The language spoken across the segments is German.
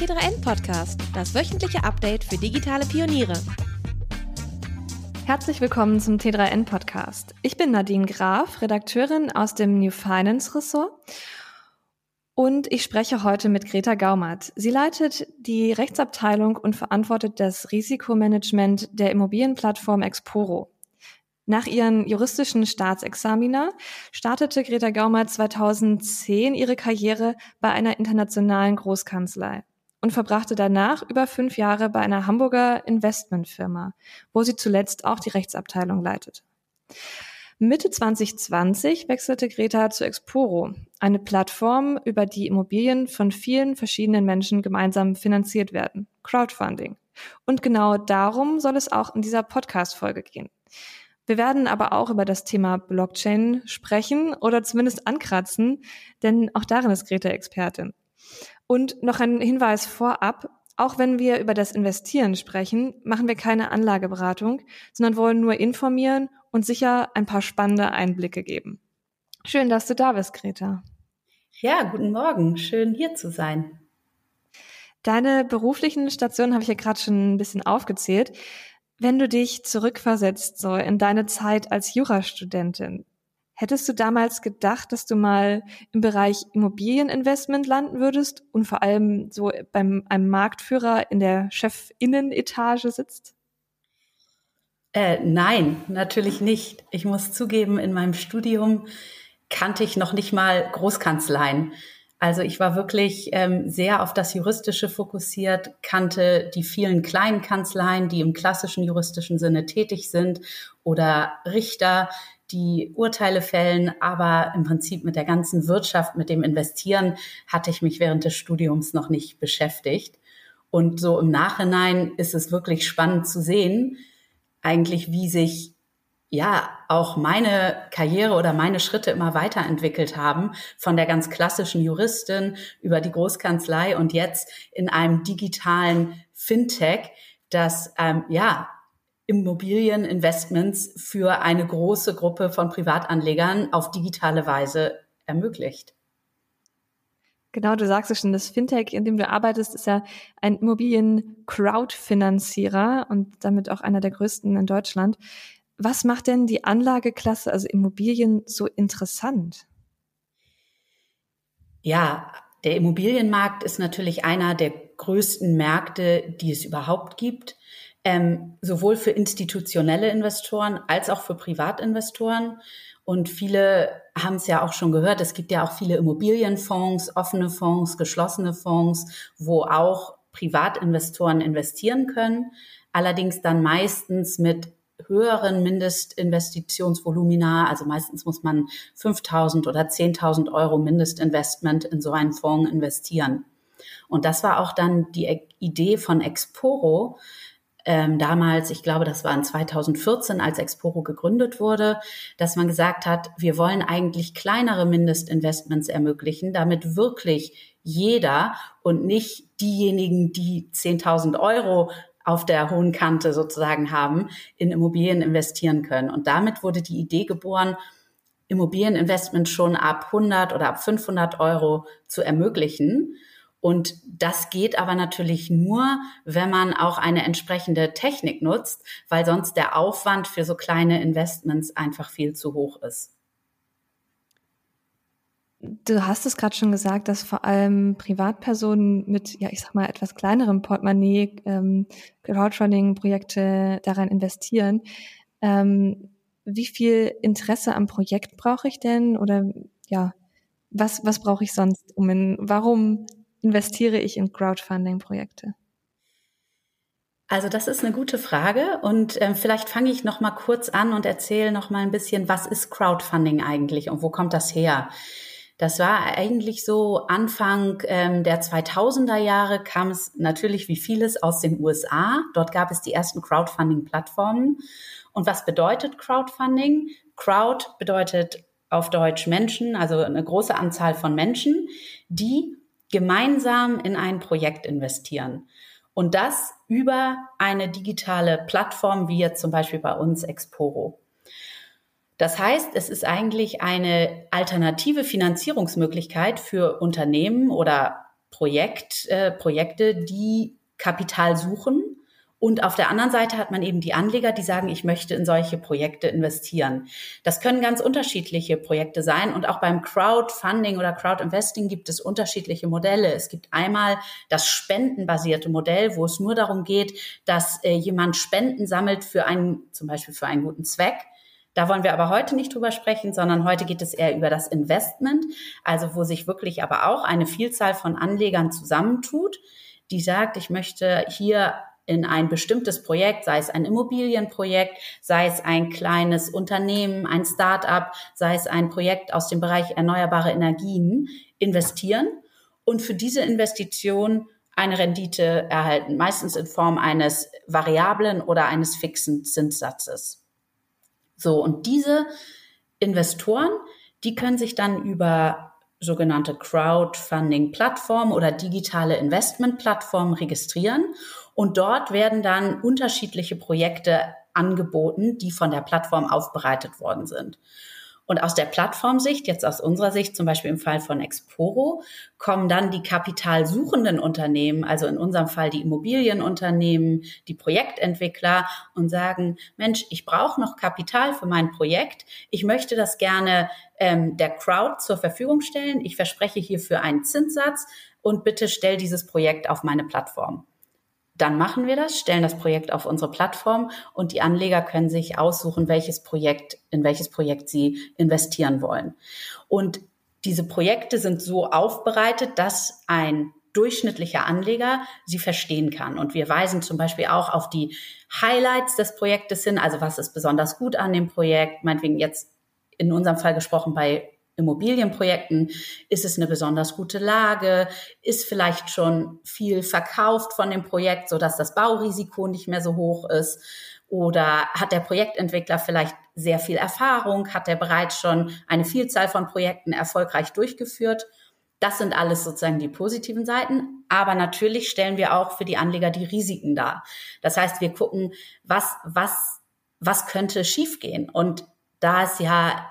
T3N Podcast, das wöchentliche Update für digitale Pioniere. Herzlich willkommen zum T3N Podcast. Ich bin Nadine Graf, Redakteurin aus dem New Finance Ressort. Und ich spreche heute mit Greta Gaumert. Sie leitet die Rechtsabteilung und verantwortet das Risikomanagement der Immobilienplattform Exporo. Nach ihren juristischen Staatsexamina startete Greta Gaumer 2010 ihre Karriere bei einer internationalen Großkanzlei und verbrachte danach über fünf Jahre bei einer Hamburger Investmentfirma, wo sie zuletzt auch die Rechtsabteilung leitet. Mitte 2020 wechselte Greta zu Exporo, eine Plattform, über die Immobilien von vielen verschiedenen Menschen gemeinsam finanziert werden. Crowdfunding. Und genau darum soll es auch in dieser Podcast-Folge gehen. Wir werden aber auch über das Thema Blockchain sprechen oder zumindest ankratzen, denn auch darin ist Greta Expertin. Und noch ein Hinweis vorab. Auch wenn wir über das Investieren sprechen, machen wir keine Anlageberatung, sondern wollen nur informieren und sicher ein paar spannende Einblicke geben. Schön, dass du da bist, Greta. Ja, guten Morgen. Schön hier zu sein. Deine beruflichen Stationen habe ich ja gerade schon ein bisschen aufgezählt. Wenn du dich zurückversetzt, so in deine Zeit als Jurastudentin, hättest du damals gedacht, dass du mal im Bereich Immobilieninvestment landen würdest und vor allem so beim einem Marktführer in der Chefinnenetage sitzt? Äh, nein, natürlich nicht. Ich muss zugeben, in meinem Studium kannte ich noch nicht mal Großkanzleien. Also ich war wirklich ähm, sehr auf das Juristische fokussiert, kannte die vielen kleinen Kanzleien, die im klassischen juristischen Sinne tätig sind oder Richter, die Urteile fällen, aber im Prinzip mit der ganzen Wirtschaft, mit dem Investieren hatte ich mich während des Studiums noch nicht beschäftigt. Und so im Nachhinein ist es wirklich spannend zu sehen, eigentlich, wie sich ja auch meine Karriere oder meine Schritte immer weiterentwickelt haben, von der ganz klassischen Juristin über die Großkanzlei und jetzt in einem digitalen Fintech, das ähm, ja Immobilieninvestments für eine große Gruppe von Privatanlegern auf digitale Weise ermöglicht. Genau, du sagst es schon, das Fintech, in dem du arbeitest, ist ja ein Immobilien-Crowdfinanzierer und damit auch einer der größten in Deutschland. Was macht denn die Anlageklasse, also Immobilien, so interessant? Ja, der Immobilienmarkt ist natürlich einer der größten Märkte, die es überhaupt gibt, ähm, sowohl für institutionelle Investoren als auch für Privatinvestoren. Und viele haben es ja auch schon gehört, es gibt ja auch viele Immobilienfonds, offene Fonds, geschlossene Fonds, wo auch Privatinvestoren investieren können, allerdings dann meistens mit höheren Mindestinvestitionsvolumina. Also meistens muss man 5.000 oder 10.000 Euro Mindestinvestment in so einen Fonds investieren. Und das war auch dann die Idee von Exporo. Ähm, damals, ich glaube, das war in 2014, als Exporo gegründet wurde, dass man gesagt hat, wir wollen eigentlich kleinere Mindestinvestments ermöglichen, damit wirklich jeder und nicht diejenigen, die 10.000 Euro auf der hohen Kante sozusagen haben, in Immobilien investieren können. Und damit wurde die Idee geboren, Immobilieninvestment schon ab 100 oder ab 500 Euro zu ermöglichen. Und das geht aber natürlich nur, wenn man auch eine entsprechende Technik nutzt, weil sonst der Aufwand für so kleine Investments einfach viel zu hoch ist. Du hast es gerade schon gesagt, dass vor allem Privatpersonen mit, ja, ich sag mal, etwas kleinerem Portemonnaie ähm, Crowdfunding-Projekte daran investieren. Ähm, wie viel Interesse am Projekt brauche ich denn? Oder ja, was, was brauche ich sonst, um in, warum investiere ich in Crowdfunding-Projekte? Also das ist eine gute Frage und äh, vielleicht fange ich noch mal kurz an und erzähle noch mal ein bisschen, was ist Crowdfunding eigentlich und wo kommt das her? Das war eigentlich so Anfang ähm, der 2000er Jahre kam es natürlich wie vieles aus den USA. Dort gab es die ersten Crowdfunding-Plattformen. Und was bedeutet Crowdfunding? Crowd bedeutet auf Deutsch Menschen, also eine große Anzahl von Menschen, die gemeinsam in ein Projekt investieren. Und das über eine digitale Plattform, wie jetzt zum Beispiel bei uns Exporo. Das heißt, es ist eigentlich eine alternative Finanzierungsmöglichkeit für Unternehmen oder Projekt, äh, Projekte, die Kapital suchen und auf der anderen Seite hat man eben die Anleger, die sagen, ich möchte in solche Projekte investieren. Das können ganz unterschiedliche Projekte sein. Und auch beim Crowdfunding oder Crowdinvesting gibt es unterschiedliche Modelle. Es gibt einmal das spendenbasierte Modell, wo es nur darum geht, dass äh, jemand Spenden sammelt für einen, zum Beispiel für einen guten Zweck. Da wollen wir aber heute nicht drüber sprechen, sondern heute geht es eher über das Investment, also wo sich wirklich aber auch eine Vielzahl von Anlegern zusammentut, die sagt, ich möchte hier in ein bestimmtes Projekt, sei es ein Immobilienprojekt, sei es ein kleines Unternehmen, ein Start-up, sei es ein Projekt aus dem Bereich erneuerbare Energien, investieren und für diese Investition eine Rendite erhalten, meistens in Form eines variablen oder eines fixen Zinssatzes. So, und diese Investoren, die können sich dann über sogenannte Crowdfunding-Plattformen oder digitale Investment-Plattformen registrieren und dort werden dann unterschiedliche Projekte angeboten, die von der Plattform aufbereitet worden sind. Und aus der Plattformsicht, jetzt aus unserer Sicht, zum Beispiel im Fall von Exporo, kommen dann die kapitalsuchenden Unternehmen, also in unserem Fall die Immobilienunternehmen, die Projektentwickler und sagen, Mensch, ich brauche noch Kapital für mein Projekt. Ich möchte das gerne ähm, der Crowd zur Verfügung stellen. Ich verspreche hierfür einen Zinssatz und bitte stell dieses Projekt auf meine Plattform dann machen wir das, stellen das Projekt auf unsere Plattform und die Anleger können sich aussuchen, welches Projekt, in welches Projekt sie investieren wollen. Und diese Projekte sind so aufbereitet, dass ein durchschnittlicher Anleger sie verstehen kann. Und wir weisen zum Beispiel auch auf die Highlights des Projektes hin, also was ist besonders gut an dem Projekt, meinetwegen jetzt in unserem Fall gesprochen bei Immobilienprojekten? Ist es eine besonders gute Lage? Ist vielleicht schon viel verkauft von dem Projekt, sodass das Baurisiko nicht mehr so hoch ist? Oder hat der Projektentwickler vielleicht sehr viel Erfahrung? Hat er bereits schon eine Vielzahl von Projekten erfolgreich durchgeführt? Das sind alles sozusagen die positiven Seiten. Aber natürlich stellen wir auch für die Anleger die Risiken dar. Das heißt, wir gucken, was, was, was könnte schiefgehen? Und da es ja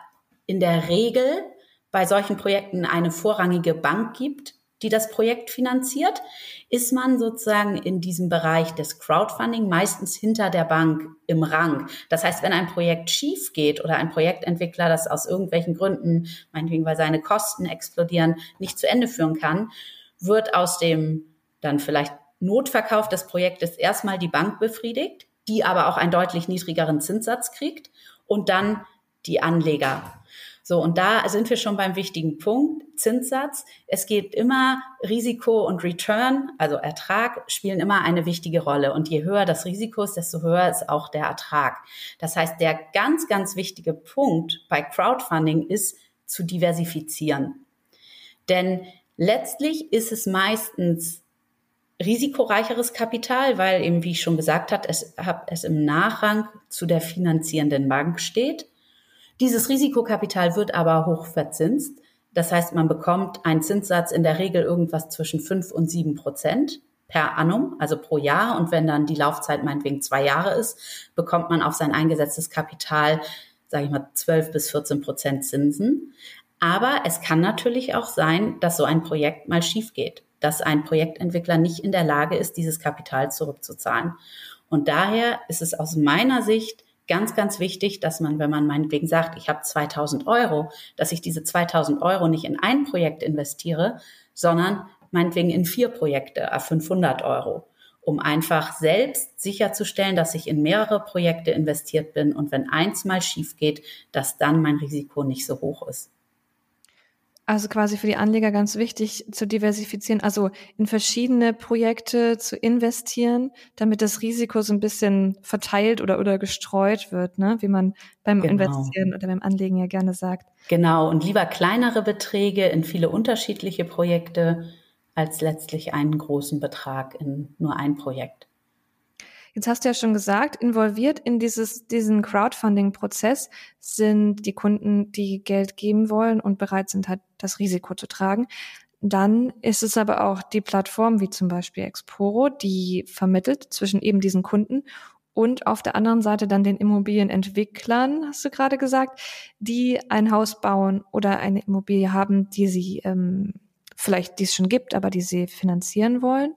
in der Regel bei solchen Projekten eine vorrangige Bank gibt, die das Projekt finanziert, ist man sozusagen in diesem Bereich des Crowdfunding meistens hinter der Bank im Rang. Das heißt, wenn ein Projekt schief geht oder ein Projektentwickler das aus irgendwelchen Gründen, meinetwegen weil seine Kosten explodieren, nicht zu Ende führen kann, wird aus dem dann vielleicht Notverkauf des Projektes erstmal die Bank befriedigt, die aber auch einen deutlich niedrigeren Zinssatz kriegt und dann die Anleger. So, und da sind wir schon beim wichtigen Punkt, Zinssatz. Es geht immer Risiko und Return, also Ertrag, spielen immer eine wichtige Rolle. Und je höher das Risiko ist, desto höher ist auch der Ertrag. Das heißt, der ganz, ganz wichtige Punkt bei Crowdfunding ist zu diversifizieren. Denn letztlich ist es meistens risikoreicheres Kapital, weil eben, wie ich schon gesagt habe, es, es im Nachrang zu der finanzierenden Bank steht. Dieses Risikokapital wird aber hoch verzinst. Das heißt, man bekommt einen Zinssatz in der Regel irgendwas zwischen fünf und sieben Prozent per annum, also pro Jahr. Und wenn dann die Laufzeit meinetwegen zwei Jahre ist, bekommt man auf sein eingesetztes Kapital, sage ich mal, zwölf bis 14 Prozent Zinsen. Aber es kann natürlich auch sein, dass so ein Projekt mal schief geht, dass ein Projektentwickler nicht in der Lage ist, dieses Kapital zurückzuzahlen. Und daher ist es aus meiner Sicht ganz, ganz wichtig, dass man, wenn man meinetwegen sagt, ich habe 2000 Euro, dass ich diese 2000 Euro nicht in ein Projekt investiere, sondern meinetwegen in vier Projekte, 500 Euro, um einfach selbst sicherzustellen, dass ich in mehrere Projekte investiert bin und wenn eins mal schief geht, dass dann mein Risiko nicht so hoch ist. Also quasi für die Anleger ganz wichtig zu diversifizieren, also in verschiedene Projekte zu investieren, damit das Risiko so ein bisschen verteilt oder, oder gestreut wird, ne? wie man beim genau. Investieren oder beim Anlegen ja gerne sagt. Genau, und lieber kleinere Beträge in viele unterschiedliche Projekte als letztlich einen großen Betrag in nur ein Projekt. Jetzt hast du ja schon gesagt, involviert in dieses, diesen Crowdfunding-Prozess sind die Kunden, die Geld geben wollen und bereit sind, halt das Risiko zu tragen. Dann ist es aber auch die Plattform, wie zum Beispiel Exporo, die vermittelt zwischen eben diesen Kunden und auf der anderen Seite dann den Immobilienentwicklern, hast du gerade gesagt, die ein Haus bauen oder eine Immobilie haben, die sie ähm, vielleicht die es schon gibt, aber die sie finanzieren wollen.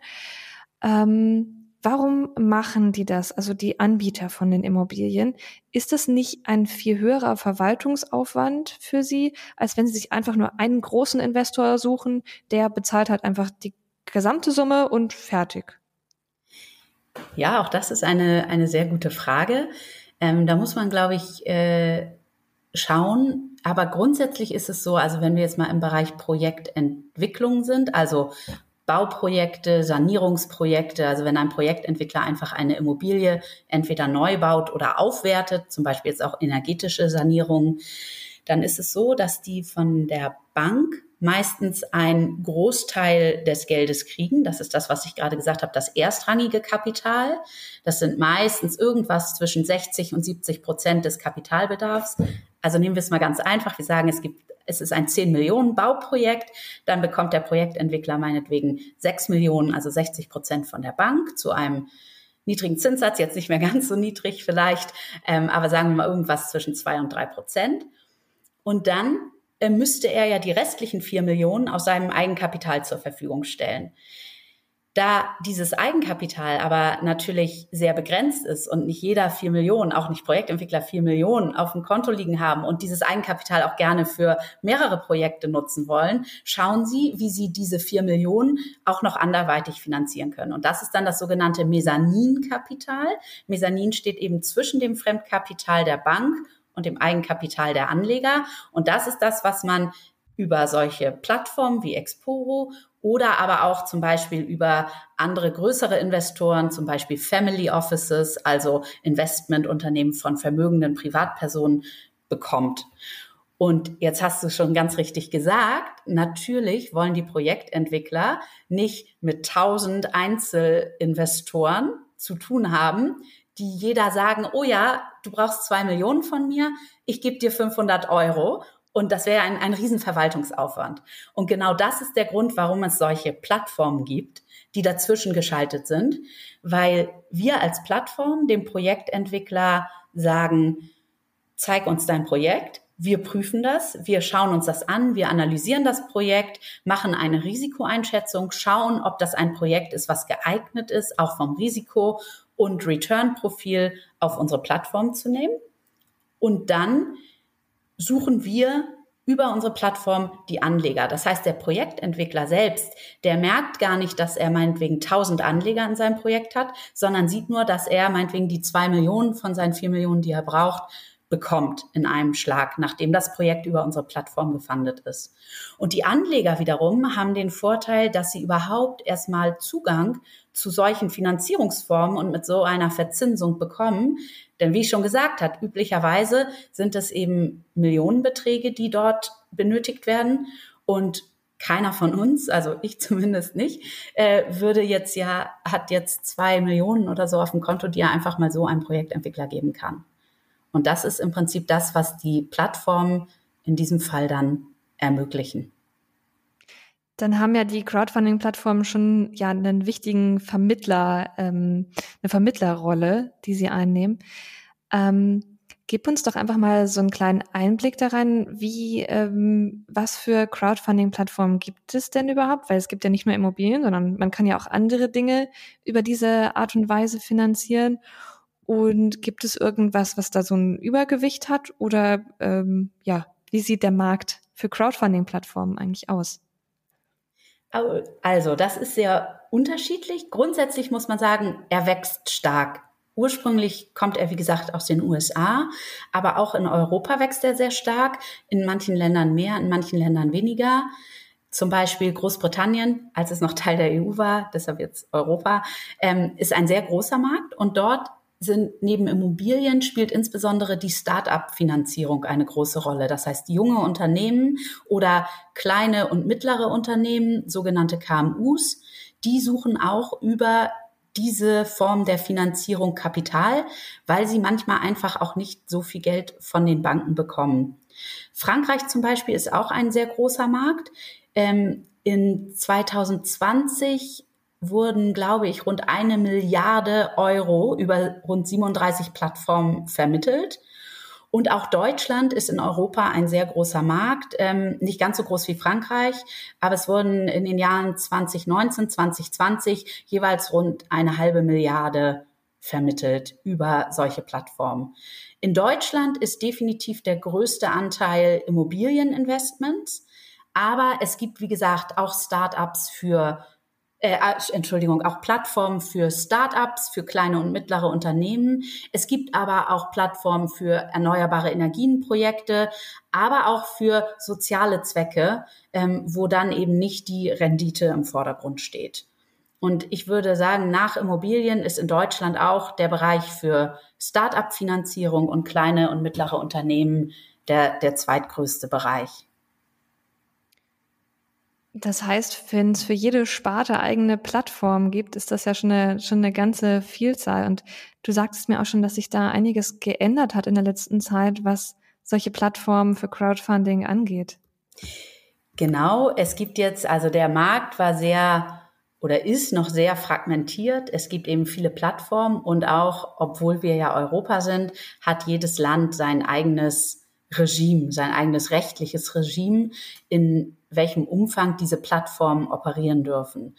Ähm, Warum machen die das, also die Anbieter von den Immobilien? Ist das nicht ein viel höherer Verwaltungsaufwand für sie, als wenn sie sich einfach nur einen großen Investor suchen, der bezahlt halt einfach die gesamte Summe und fertig? Ja, auch das ist eine, eine sehr gute Frage. Ähm, da muss man, glaube ich, äh, schauen. Aber grundsätzlich ist es so, also wenn wir jetzt mal im Bereich Projektentwicklung sind, also Bauprojekte, Sanierungsprojekte, also wenn ein Projektentwickler einfach eine Immobilie entweder neu baut oder aufwertet, zum Beispiel jetzt auch energetische Sanierungen, dann ist es so, dass die von der Bank meistens einen Großteil des Geldes kriegen. Das ist das, was ich gerade gesagt habe, das erstrangige Kapital. Das sind meistens irgendwas zwischen 60 und 70 Prozent des Kapitalbedarfs. Also nehmen wir es mal ganz einfach. Wir sagen, es gibt es ist ein 10 Millionen Bauprojekt, dann bekommt der Projektentwickler meinetwegen 6 Millionen, also 60 Prozent von der Bank zu einem niedrigen Zinssatz, jetzt nicht mehr ganz so niedrig vielleicht, ähm, aber sagen wir mal irgendwas zwischen 2 und 3 Prozent. Und dann äh, müsste er ja die restlichen 4 Millionen aus seinem Eigenkapital zur Verfügung stellen. Da dieses Eigenkapital aber natürlich sehr begrenzt ist und nicht jeder vier Millionen, auch nicht Projektentwickler vier Millionen auf dem Konto liegen haben und dieses Eigenkapital auch gerne für mehrere Projekte nutzen wollen, schauen Sie, wie Sie diese vier Millionen auch noch anderweitig finanzieren können. Und das ist dann das sogenannte Mezzaninkapital. Mezzanin steht eben zwischen dem Fremdkapital der Bank und dem Eigenkapital der Anleger. Und das ist das, was man über solche Plattformen wie Exporo oder aber auch zum Beispiel über andere größere Investoren, zum Beispiel Family Offices, also Investmentunternehmen von vermögenden Privatpersonen bekommt. Und jetzt hast du schon ganz richtig gesagt, natürlich wollen die Projektentwickler nicht mit tausend Einzelinvestoren zu tun haben, die jeder sagen, oh ja, du brauchst zwei Millionen von mir, ich gebe dir 500 Euro und das wäre ein, ein Riesenverwaltungsaufwand. Und genau das ist der Grund, warum es solche Plattformen gibt, die dazwischen geschaltet sind, weil wir als Plattform dem Projektentwickler sagen, zeig uns dein Projekt, wir prüfen das, wir schauen uns das an, wir analysieren das Projekt, machen eine Risikoeinschätzung, schauen, ob das ein Projekt ist, was geeignet ist, auch vom Risiko und Return-Profil auf unsere Plattform zu nehmen. Und dann suchen wir über unsere Plattform die Anleger. Das heißt, der Projektentwickler selbst, der merkt gar nicht, dass er meinetwegen 1000 Anleger in seinem Projekt hat, sondern sieht nur, dass er meinetwegen die zwei Millionen von seinen vier Millionen, die er braucht, bekommt in einem Schlag, nachdem das Projekt über unsere Plattform gefundet ist. Und die Anleger wiederum haben den Vorteil, dass sie überhaupt erstmal Zugang zu solchen Finanzierungsformen und mit so einer Verzinsung bekommen. Denn wie ich schon gesagt habe, üblicherweise sind es eben Millionenbeträge, die dort benötigt werden. Und keiner von uns, also ich zumindest nicht, äh, würde jetzt ja, hat jetzt zwei Millionen oder so auf dem Konto, die er einfach mal so einem Projektentwickler geben kann. Und das ist im Prinzip das, was die Plattformen in diesem Fall dann ermöglichen. Dann haben ja die Crowdfunding-Plattformen schon ja einen wichtigen Vermittler, ähm, eine Vermittlerrolle, die sie einnehmen. Ähm, gib uns doch einfach mal so einen kleinen Einblick daran, wie ähm, was für Crowdfunding-Plattformen gibt es denn überhaupt? Weil es gibt ja nicht nur Immobilien, sondern man kann ja auch andere Dinge über diese Art und Weise finanzieren. Und gibt es irgendwas, was da so ein Übergewicht hat? Oder ähm, ja, wie sieht der Markt für Crowdfunding-Plattformen eigentlich aus? Also, das ist sehr unterschiedlich. Grundsätzlich muss man sagen, er wächst stark. Ursprünglich kommt er, wie gesagt, aus den USA, aber auch in Europa wächst er sehr stark. In manchen Ländern mehr, in manchen Ländern weniger. Zum Beispiel Großbritannien, als es noch Teil der EU war, deshalb jetzt Europa, ähm, ist ein sehr großer Markt und dort sind neben Immobilien spielt insbesondere die Start-up-Finanzierung eine große Rolle. Das heißt, junge Unternehmen oder kleine und mittlere Unternehmen, sogenannte KMUs, die suchen auch über diese Form der Finanzierung Kapital, weil sie manchmal einfach auch nicht so viel Geld von den Banken bekommen. Frankreich zum Beispiel ist auch ein sehr großer Markt. Ähm, in 2020 wurden, glaube ich, rund eine Milliarde Euro über rund 37 Plattformen vermittelt. Und auch Deutschland ist in Europa ein sehr großer Markt, ähm, nicht ganz so groß wie Frankreich, aber es wurden in den Jahren 2019, 2020 jeweils rund eine halbe Milliarde vermittelt über solche Plattformen. In Deutschland ist definitiv der größte Anteil Immobilieninvestments, aber es gibt, wie gesagt, auch Startups für äh, äh, Entschuldigung, auch Plattformen für Startups, für kleine und mittlere Unternehmen. Es gibt aber auch Plattformen für erneuerbare Energienprojekte, aber auch für soziale Zwecke, ähm, wo dann eben nicht die Rendite im Vordergrund steht. Und ich würde sagen, nach Immobilien ist in Deutschland auch der Bereich für Start-up-Finanzierung und kleine und mittlere Unternehmen der, der zweitgrößte Bereich. Das heißt, wenn es für jede Sparte eigene Plattformen gibt, ist das ja schon eine, schon eine ganze Vielzahl. Und du sagtest mir auch schon, dass sich da einiges geändert hat in der letzten Zeit, was solche Plattformen für Crowdfunding angeht. Genau, es gibt jetzt, also der Markt war sehr oder ist noch sehr fragmentiert. Es gibt eben viele Plattformen und auch, obwohl wir ja Europa sind, hat jedes Land sein eigenes Regime, sein eigenes rechtliches Regime, in welchem Umfang diese Plattformen operieren dürfen.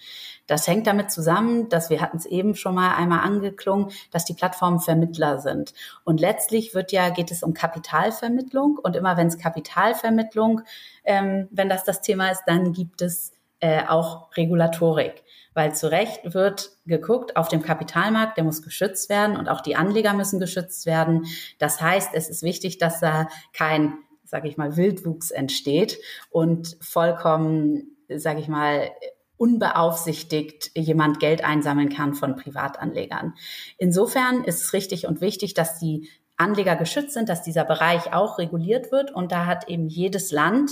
Das hängt damit zusammen, dass wir hatten es eben schon mal einmal angeklungen, dass die Plattformen Vermittler sind. Und letztlich wird ja, geht es um Kapitalvermittlung. Und immer wenn es Kapitalvermittlung, ähm, wenn das das Thema ist, dann gibt es äh, auch Regulatorik weil zu Recht wird geguckt auf dem Kapitalmarkt, der muss geschützt werden und auch die Anleger müssen geschützt werden. Das heißt, es ist wichtig, dass da kein, sage ich mal, Wildwuchs entsteht und vollkommen, sage ich mal, unbeaufsichtigt jemand Geld einsammeln kann von Privatanlegern. Insofern ist es richtig und wichtig, dass die Anleger geschützt sind, dass dieser Bereich auch reguliert wird und da hat eben jedes Land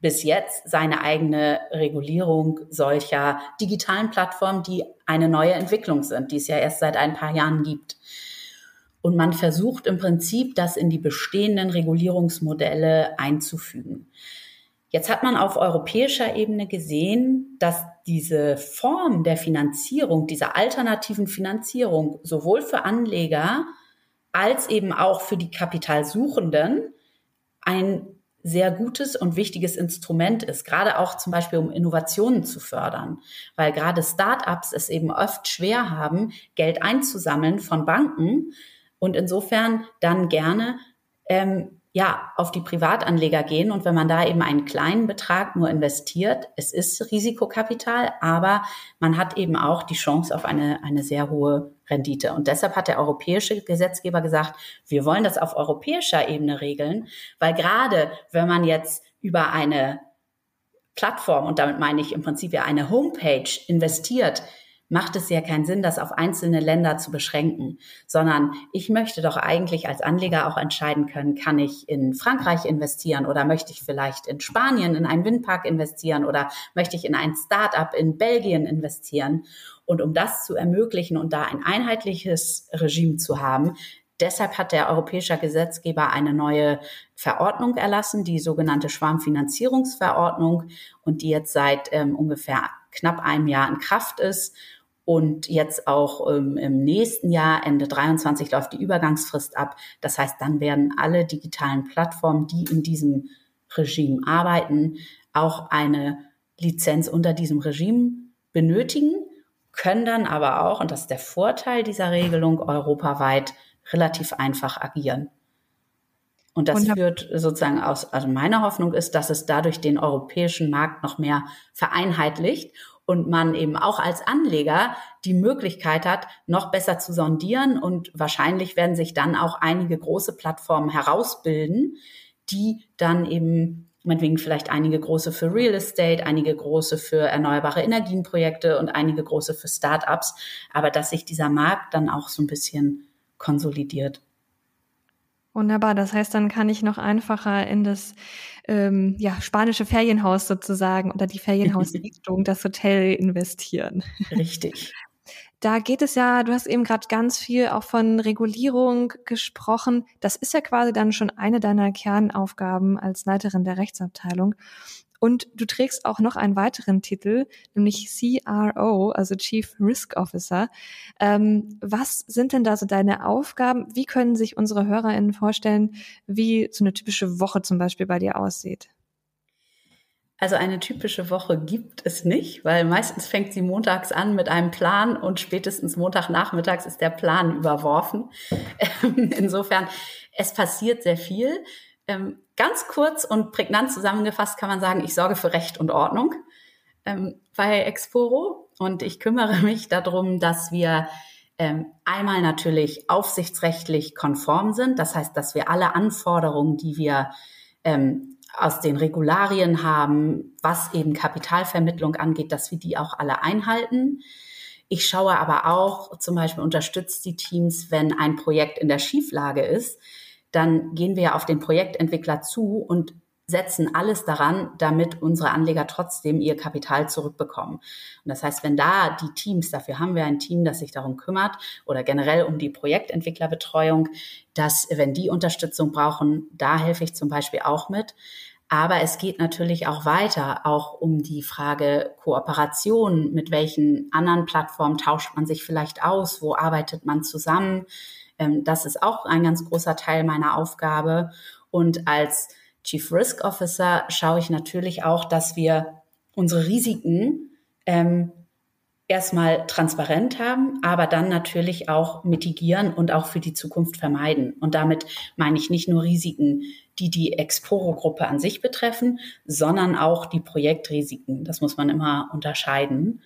bis jetzt seine eigene Regulierung solcher digitalen Plattformen, die eine neue Entwicklung sind, die es ja erst seit ein paar Jahren gibt. Und man versucht im Prinzip, das in die bestehenden Regulierungsmodelle einzufügen. Jetzt hat man auf europäischer Ebene gesehen, dass diese Form der Finanzierung, dieser alternativen Finanzierung sowohl für Anleger als eben auch für die Kapitalsuchenden ein sehr gutes und wichtiges Instrument ist, gerade auch zum Beispiel, um Innovationen zu fördern, weil gerade Startups es eben oft schwer haben, Geld einzusammeln von Banken und insofern dann gerne ähm, ja, auf die Privatanleger gehen. Und wenn man da eben einen kleinen Betrag nur investiert, es ist Risikokapital, aber man hat eben auch die Chance auf eine, eine sehr hohe Rendite. Und deshalb hat der europäische Gesetzgeber gesagt, wir wollen das auf europäischer Ebene regeln, weil gerade wenn man jetzt über eine Plattform, und damit meine ich im Prinzip ja eine Homepage investiert, macht es ja keinen Sinn, das auf einzelne Länder zu beschränken, sondern ich möchte doch eigentlich als Anleger auch entscheiden können, kann ich in Frankreich investieren oder möchte ich vielleicht in Spanien in einen Windpark investieren oder möchte ich in ein Start-up in Belgien investieren. Und um das zu ermöglichen und da ein einheitliches Regime zu haben, Deshalb hat der europäische Gesetzgeber eine neue Verordnung erlassen, die sogenannte Schwarmfinanzierungsverordnung und die jetzt seit ähm, ungefähr knapp einem Jahr in Kraft ist und jetzt auch ähm, im nächsten Jahr, Ende 23, läuft die Übergangsfrist ab. Das heißt, dann werden alle digitalen Plattformen, die in diesem Regime arbeiten, auch eine Lizenz unter diesem Regime benötigen, können dann aber auch, und das ist der Vorteil dieser Regelung, europaweit relativ einfach agieren. Und das Wunderbar. führt sozusagen aus, also meine Hoffnung ist, dass es dadurch den europäischen Markt noch mehr vereinheitlicht und man eben auch als Anleger die Möglichkeit hat, noch besser zu sondieren und wahrscheinlich werden sich dann auch einige große Plattformen herausbilden, die dann eben meinetwegen vielleicht einige große für Real Estate, einige große für erneuerbare Energienprojekte und einige große für Startups, aber dass sich dieser Markt dann auch so ein bisschen konsolidiert. Wunderbar, das heißt, dann kann ich noch einfacher in das ähm, ja, spanische Ferienhaus sozusagen oder die Ferienhausrichtung, das Hotel investieren. Richtig. Da geht es ja, du hast eben gerade ganz viel auch von Regulierung gesprochen. Das ist ja quasi dann schon eine deiner Kernaufgaben als Leiterin der Rechtsabteilung. Und du trägst auch noch einen weiteren Titel, nämlich CRO, also Chief Risk Officer. Ähm, was sind denn da so deine Aufgaben? Wie können sich unsere HörerInnen vorstellen, wie so eine typische Woche zum Beispiel bei dir aussieht? Also eine typische Woche gibt es nicht, weil meistens fängt sie montags an mit einem Plan und spätestens Montagnachmittags ist der Plan überworfen. Insofern, es passiert sehr viel. Ganz kurz und prägnant zusammengefasst kann man sagen, ich sorge für Recht und Ordnung ähm, bei Exporo und ich kümmere mich darum, dass wir ähm, einmal natürlich aufsichtsrechtlich konform sind. Das heißt, dass wir alle Anforderungen, die wir ähm, aus den Regularien haben, was eben Kapitalvermittlung angeht, dass wir die auch alle einhalten. Ich schaue aber auch, zum Beispiel unterstützt die Teams, wenn ein Projekt in der Schieflage ist, dann gehen wir auf den Projektentwickler zu und setzen alles daran, damit unsere Anleger trotzdem ihr Kapital zurückbekommen. Und das heißt, wenn da die Teams, dafür haben wir ein Team, das sich darum kümmert oder generell um die Projektentwicklerbetreuung, dass wenn die Unterstützung brauchen, da helfe ich zum Beispiel auch mit. Aber es geht natürlich auch weiter, auch um die Frage Kooperation. Mit welchen anderen Plattformen tauscht man sich vielleicht aus? Wo arbeitet man zusammen? Ähm, das ist auch ein ganz großer Teil meiner Aufgabe. Und als Chief Risk Officer schaue ich natürlich auch, dass wir unsere Risiken ähm, erstmal transparent haben, aber dann natürlich auch mitigieren und auch für die Zukunft vermeiden. Und damit meine ich nicht nur Risiken, die die Exporo-Gruppe an sich betreffen, sondern auch die Projektrisiken. Das muss man immer unterscheiden.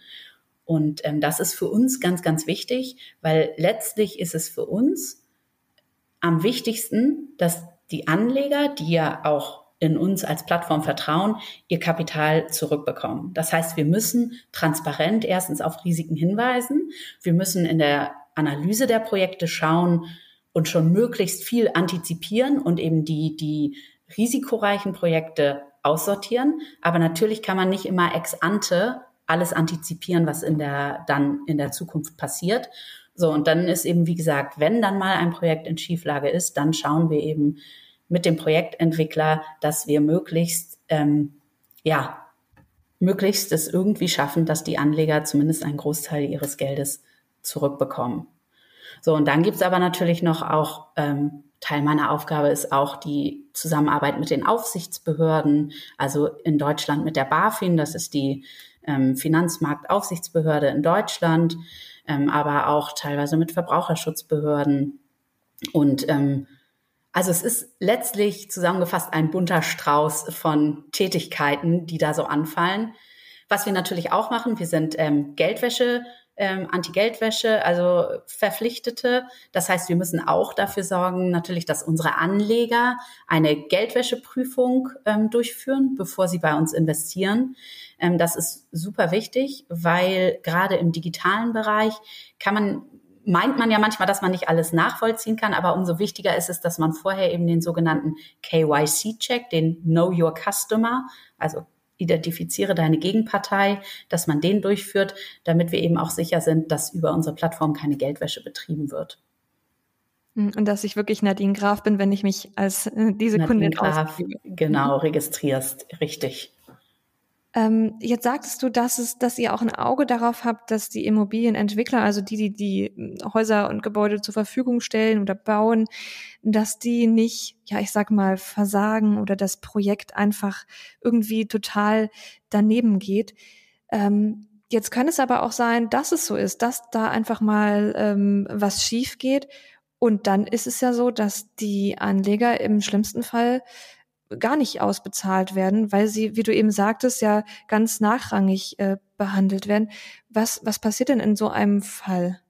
Und ähm, das ist für uns ganz, ganz wichtig, weil letztlich ist es für uns am wichtigsten, dass die Anleger, die ja auch in uns als Plattform vertrauen, ihr Kapital zurückbekommen. Das heißt, wir müssen transparent erstens auf Risiken hinweisen. Wir müssen in der Analyse der Projekte schauen und schon möglichst viel antizipieren und eben die, die risikoreichen Projekte aussortieren. Aber natürlich kann man nicht immer ex ante alles antizipieren, was in der, dann in der Zukunft passiert. So, und dann ist eben, wie gesagt, wenn dann mal ein Projekt in Schieflage ist, dann schauen wir eben, mit dem Projektentwickler, dass wir möglichst, ähm, ja, möglichst es irgendwie schaffen, dass die Anleger zumindest einen Großteil ihres Geldes zurückbekommen. So, und dann gibt's aber natürlich noch auch, ähm, Teil meiner Aufgabe ist auch die Zusammenarbeit mit den Aufsichtsbehörden, also in Deutschland mit der BaFin, das ist die ähm, Finanzmarktaufsichtsbehörde in Deutschland, ähm, aber auch teilweise mit Verbraucherschutzbehörden und ähm, also es ist letztlich zusammengefasst ein bunter Strauß von Tätigkeiten, die da so anfallen. Was wir natürlich auch machen, wir sind ähm, Geldwäsche, ähm, Anti-Geldwäsche, also Verpflichtete. Das heißt, wir müssen auch dafür sorgen, natürlich, dass unsere Anleger eine Geldwäscheprüfung ähm, durchführen, bevor sie bei uns investieren. Ähm, das ist super wichtig, weil gerade im digitalen Bereich kann man meint man ja manchmal, dass man nicht alles nachvollziehen kann, aber umso wichtiger ist es, dass man vorher eben den sogenannten KYC-Check, den Know Your Customer, also identifiziere deine Gegenpartei, dass man den durchführt, damit wir eben auch sicher sind, dass über unsere Plattform keine Geldwäsche betrieben wird. Hm, und dass ich wirklich Nadine Graf bin, wenn ich mich als äh, diese Nadine Kundin Graf, genau, registrierst, richtig. Ähm, jetzt sagtest du, dass es, dass ihr auch ein Auge darauf habt, dass die Immobilienentwickler, also die, die die hm, Häuser und Gebäude zur Verfügung stellen oder bauen, dass die nicht, ja, ich sag mal, versagen oder das Projekt einfach irgendwie total daneben geht. Ähm, jetzt kann es aber auch sein, dass es so ist, dass da einfach mal ähm, was schief geht. Und dann ist es ja so, dass die Anleger im schlimmsten Fall gar nicht ausbezahlt werden, weil sie, wie du eben sagtest, ja ganz nachrangig äh, behandelt werden. Was, was passiert denn in so einem Fall?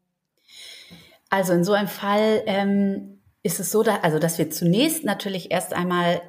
Also in so einem Fall ähm, ist es so, da, also dass wir zunächst natürlich erst einmal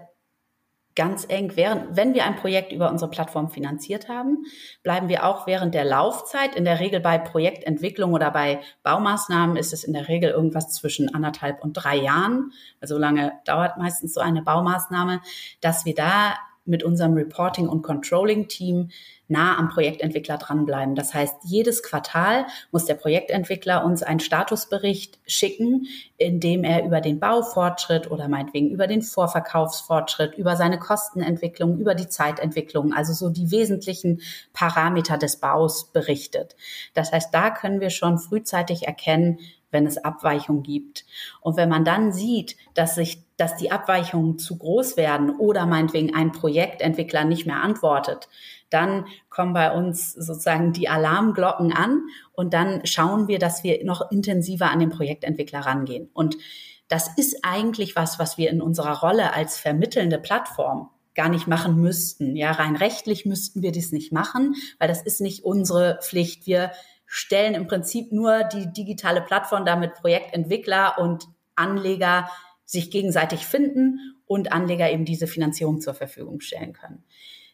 ganz eng, während, wenn wir ein Projekt über unsere Plattform finanziert haben, bleiben wir auch während der Laufzeit, in der Regel bei Projektentwicklung oder bei Baumaßnahmen ist es in der Regel irgendwas zwischen anderthalb und drei Jahren, also lange dauert meistens so eine Baumaßnahme, dass wir da mit unserem Reporting- und Controlling-Team nah am Projektentwickler dranbleiben. Das heißt, jedes Quartal muss der Projektentwickler uns einen Statusbericht schicken, in dem er über den Baufortschritt oder meinetwegen über den Vorverkaufsfortschritt, über seine Kostenentwicklung, über die Zeitentwicklung, also so die wesentlichen Parameter des Baus berichtet. Das heißt, da können wir schon frühzeitig erkennen, wenn es Abweichungen gibt. Und wenn man dann sieht, dass sich, dass die Abweichungen zu groß werden oder meinetwegen ein Projektentwickler nicht mehr antwortet, dann kommen bei uns sozusagen die Alarmglocken an und dann schauen wir, dass wir noch intensiver an den Projektentwickler rangehen. Und das ist eigentlich was, was wir in unserer Rolle als vermittelnde Plattform gar nicht machen müssten. Ja, rein rechtlich müssten wir das nicht machen, weil das ist nicht unsere Pflicht. Wir stellen im Prinzip nur die digitale Plattform, damit Projektentwickler und Anleger sich gegenseitig finden und Anleger eben diese Finanzierung zur Verfügung stellen können.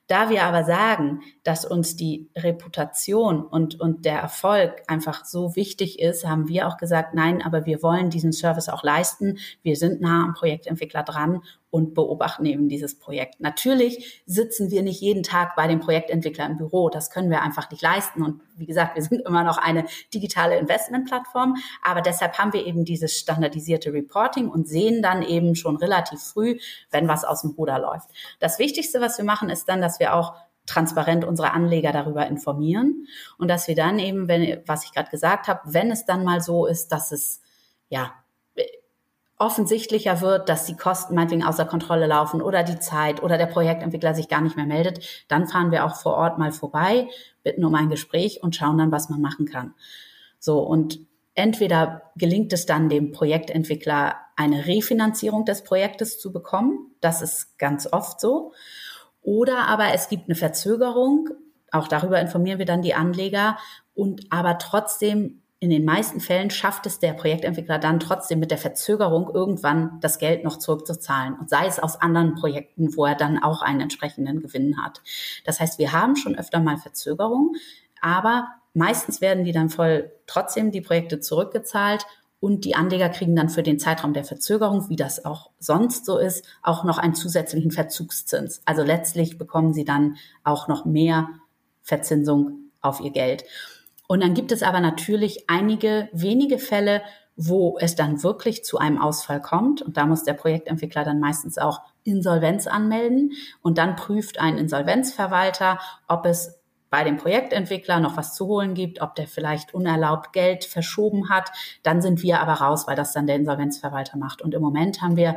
Da wir aber sagen, dass uns die Reputation und, und der Erfolg einfach so wichtig ist, haben wir auch gesagt, nein, aber wir wollen diesen Service auch leisten. Wir sind nah am Projektentwickler dran und beobachten eben dieses Projekt. Natürlich sitzen wir nicht jeden Tag bei dem Projektentwickler im Büro. Das können wir einfach nicht leisten. Und wie gesagt, wir sind immer noch eine digitale Investmentplattform. Aber deshalb haben wir eben dieses standardisierte Reporting und sehen dann eben schon relativ früh, wenn was aus dem Ruder läuft. Das Wichtigste, was wir machen, ist dann, dass wir auch transparent unsere Anleger darüber informieren und dass wir dann eben, wenn, was ich gerade gesagt habe, wenn es dann mal so ist, dass es ja offensichtlicher wird, dass die Kosten meinetwegen außer Kontrolle laufen oder die Zeit oder der Projektentwickler sich gar nicht mehr meldet, dann fahren wir auch vor Ort mal vorbei, bitten um ein Gespräch und schauen dann, was man machen kann. So, und entweder gelingt es dann dem Projektentwickler, eine Refinanzierung des Projektes zu bekommen. Das ist ganz oft so. Oder aber es gibt eine Verzögerung. Auch darüber informieren wir dann die Anleger. Und aber trotzdem in den meisten Fällen schafft es der Projektentwickler dann trotzdem mit der Verzögerung irgendwann das Geld noch zurückzuzahlen und sei es aus anderen Projekten, wo er dann auch einen entsprechenden Gewinn hat. Das heißt, wir haben schon öfter mal Verzögerungen, aber meistens werden die dann voll trotzdem die Projekte zurückgezahlt und die Anleger kriegen dann für den Zeitraum der Verzögerung, wie das auch sonst so ist, auch noch einen zusätzlichen Verzugszins. Also letztlich bekommen sie dann auch noch mehr Verzinsung auf ihr Geld. Und dann gibt es aber natürlich einige wenige Fälle, wo es dann wirklich zu einem Ausfall kommt. Und da muss der Projektentwickler dann meistens auch Insolvenz anmelden. Und dann prüft ein Insolvenzverwalter, ob es bei dem Projektentwickler noch was zu holen gibt, ob der vielleicht unerlaubt Geld verschoben hat. Dann sind wir aber raus, weil das dann der Insolvenzverwalter macht. Und im Moment haben wir,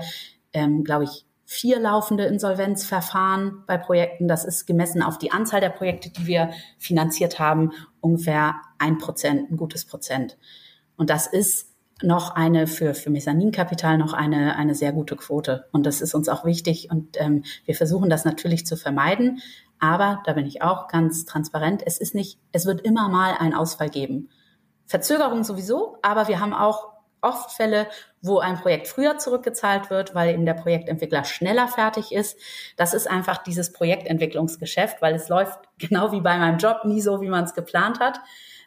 ähm, glaube ich, vier laufende Insolvenzverfahren bei Projekten. Das ist gemessen auf die Anzahl der Projekte, die wir finanziert haben, ungefähr ein Prozent, ein gutes Prozent. Und das ist noch eine für, für Mezzaninkapital noch eine, eine sehr gute Quote. Und das ist uns auch wichtig. Und ähm, wir versuchen das natürlich zu vermeiden. Aber da bin ich auch ganz transparent. Es ist nicht, es wird immer mal einen Ausfall geben. Verzögerung sowieso, aber wir haben auch oft Fälle, wo ein Projekt früher zurückgezahlt wird, weil eben der Projektentwickler schneller fertig ist. Das ist einfach dieses Projektentwicklungsgeschäft, weil es läuft genau wie bei meinem Job nie so, wie man es geplant hat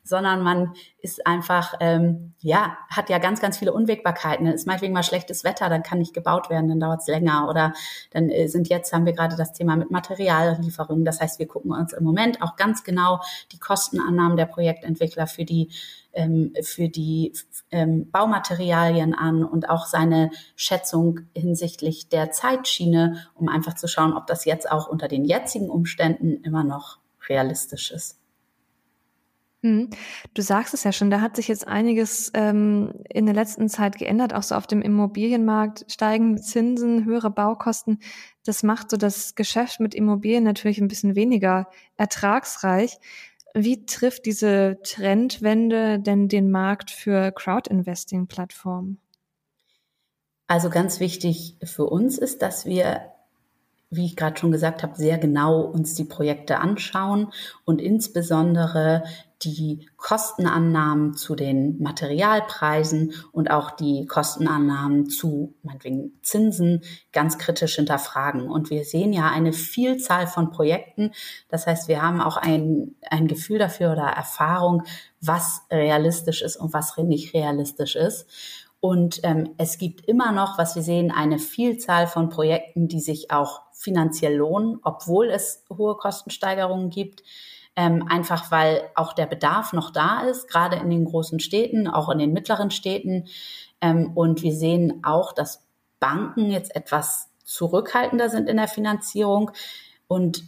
sondern man ist einfach, ähm, ja, hat ja ganz, ganz viele Unwägbarkeiten. Dann ist meinetwegen mal schlechtes Wetter, dann kann nicht gebaut werden, dann dauert es länger. Oder dann äh, sind jetzt, haben wir gerade das Thema mit Materiallieferungen. Das heißt, wir gucken uns im Moment auch ganz genau die Kostenannahmen der Projektentwickler für die ähm, für die ähm, Baumaterialien an und auch seine Schätzung hinsichtlich der Zeitschiene, um einfach zu schauen, ob das jetzt auch unter den jetzigen Umständen immer noch realistisch ist. Mhm. Du sagst es ja schon, da hat sich jetzt einiges ähm, in der letzten Zeit geändert, auch so auf dem Immobilienmarkt, steigende Zinsen, höhere Baukosten. Das macht so das Geschäft mit Immobilien natürlich ein bisschen weniger ertragsreich. Wie trifft diese Trendwende denn den Markt für Crowd-Investing-Plattformen? Also ganz wichtig für uns ist, dass wir wie ich gerade schon gesagt habe, sehr genau uns die Projekte anschauen und insbesondere die Kostenannahmen zu den Materialpreisen und auch die Kostenannahmen zu meinetwegen Zinsen ganz kritisch hinterfragen. Und wir sehen ja eine Vielzahl von Projekten. Das heißt, wir haben auch ein, ein Gefühl dafür oder Erfahrung, was realistisch ist und was nicht realistisch ist. Und ähm, es gibt immer noch, was wir sehen, eine Vielzahl von Projekten, die sich auch finanziell lohnen, obwohl es hohe Kostensteigerungen gibt. Ähm, einfach weil auch der Bedarf noch da ist, gerade in den großen Städten, auch in den mittleren Städten. Ähm, und wir sehen auch, dass Banken jetzt etwas zurückhaltender sind in der Finanzierung und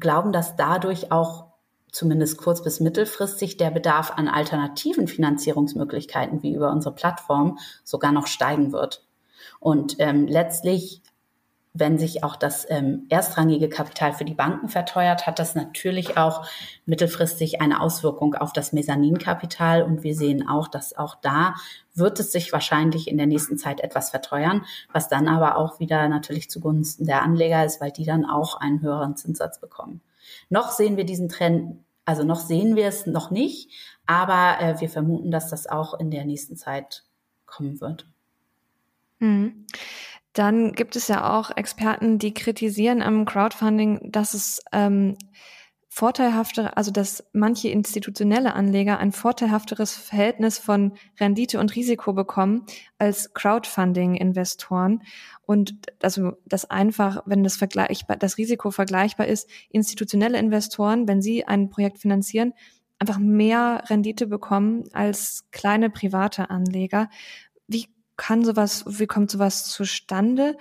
glauben, dass dadurch auch zumindest kurz- bis mittelfristig der Bedarf an alternativen Finanzierungsmöglichkeiten wie über unsere Plattform sogar noch steigen wird. Und ähm, letztlich wenn sich auch das ähm, erstrangige Kapital für die Banken verteuert, hat das natürlich auch mittelfristig eine Auswirkung auf das Mezzaninkapital. Und wir sehen auch, dass auch da wird es sich wahrscheinlich in der nächsten Zeit etwas verteuern, was dann aber auch wieder natürlich zugunsten der Anleger ist, weil die dann auch einen höheren Zinssatz bekommen. Noch sehen wir diesen Trend, also noch sehen wir es noch nicht, aber äh, wir vermuten, dass das auch in der nächsten Zeit kommen wird. Mhm. Dann gibt es ja auch Experten, die kritisieren am Crowdfunding, dass es ähm, vorteilhaftere, also dass manche institutionelle Anleger ein vorteilhafteres Verhältnis von Rendite und Risiko bekommen als Crowdfunding-Investoren und also das einfach, wenn das vergleichbar, das Risiko vergleichbar ist, institutionelle Investoren, wenn sie ein Projekt finanzieren, einfach mehr Rendite bekommen als kleine private Anleger. Wie kann sowas, wie kommt sowas zustande?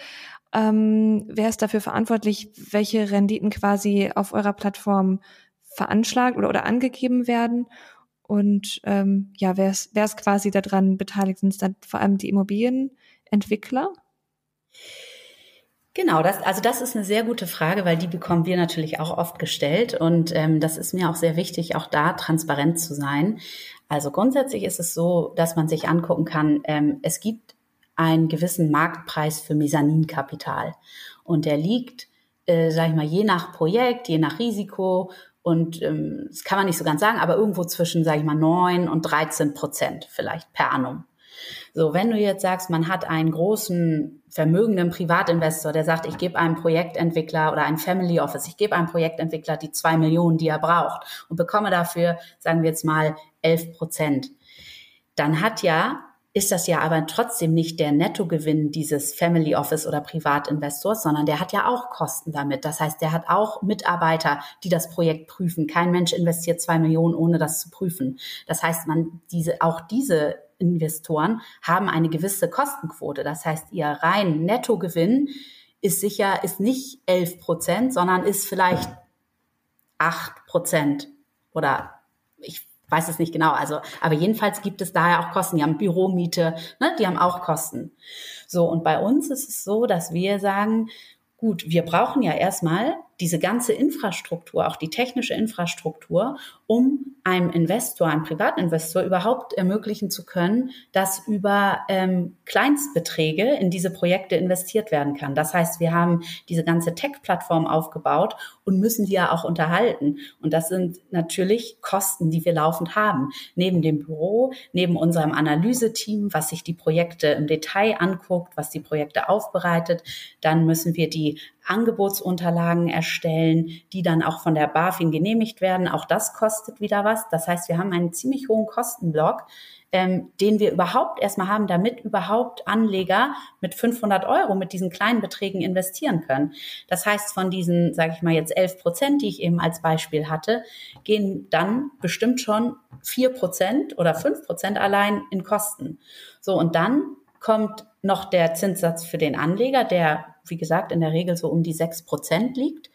Ähm, wer ist dafür verantwortlich, welche Renditen quasi auf eurer Plattform veranschlagt oder, oder angegeben werden? Und ähm, ja, wer ist, wer ist quasi daran beteiligt? Sind es dann vor allem die Immobilienentwickler? Genau, das, also das ist eine sehr gute Frage, weil die bekommen wir natürlich auch oft gestellt und ähm, das ist mir auch sehr wichtig, auch da transparent zu sein. Also grundsätzlich ist es so, dass man sich angucken kann, ähm, es gibt einen gewissen Marktpreis für Mezzaninkapital und der liegt, äh, sage ich mal, je nach Projekt, je nach Risiko und ähm, das kann man nicht so ganz sagen, aber irgendwo zwischen, sage ich mal, neun und 13 Prozent vielleicht per annum. So, wenn du jetzt sagst, man hat einen großen vermögenden Privatinvestor, der sagt, ich gebe einem Projektentwickler oder einem Family Office, ich gebe einem Projektentwickler die zwei Millionen, die er braucht und bekomme dafür, sagen wir jetzt mal, elf Prozent. Dann hat ja ist das ja aber trotzdem nicht der Nettogewinn dieses Family Office oder Privatinvestors, sondern der hat ja auch Kosten damit. Das heißt, der hat auch Mitarbeiter, die das Projekt prüfen. Kein Mensch investiert zwei Millionen, ohne das zu prüfen. Das heißt, man diese, auch diese Investoren haben eine gewisse Kostenquote. Das heißt, ihr rein Nettogewinn ist sicher, ist nicht 11 Prozent, sondern ist vielleicht 8 Prozent oder ich weiß es nicht genau. Also, aber jedenfalls gibt es daher auch Kosten. Die haben Büromiete, ne, die haben auch Kosten. So, und bei uns ist es so, dass wir sagen, gut, wir brauchen ja erstmal diese ganze Infrastruktur, auch die technische Infrastruktur, um einem Investor, einem Privatinvestor überhaupt ermöglichen zu können, dass über ähm, Kleinstbeträge in diese Projekte investiert werden kann. Das heißt, wir haben diese ganze Tech-Plattform aufgebaut und müssen die ja auch unterhalten. Und das sind natürlich Kosten, die wir laufend haben. Neben dem Büro, neben unserem Analyseteam, was sich die Projekte im Detail anguckt, was die Projekte aufbereitet, dann müssen wir die Angebotsunterlagen erstellen, die dann auch von der BaFin genehmigt werden. Auch das kostet wieder was. Das heißt, wir haben einen ziemlich hohen Kostenblock, ähm, den wir überhaupt erstmal haben, damit überhaupt Anleger mit 500 Euro mit diesen kleinen Beträgen investieren können. Das heißt, von diesen, sage ich mal jetzt 11 Prozent, die ich eben als Beispiel hatte, gehen dann bestimmt schon 4 Prozent oder 5 Prozent allein in Kosten. So, und dann kommt noch der Zinssatz für den Anleger, der, wie gesagt, in der Regel so um die sechs Prozent liegt.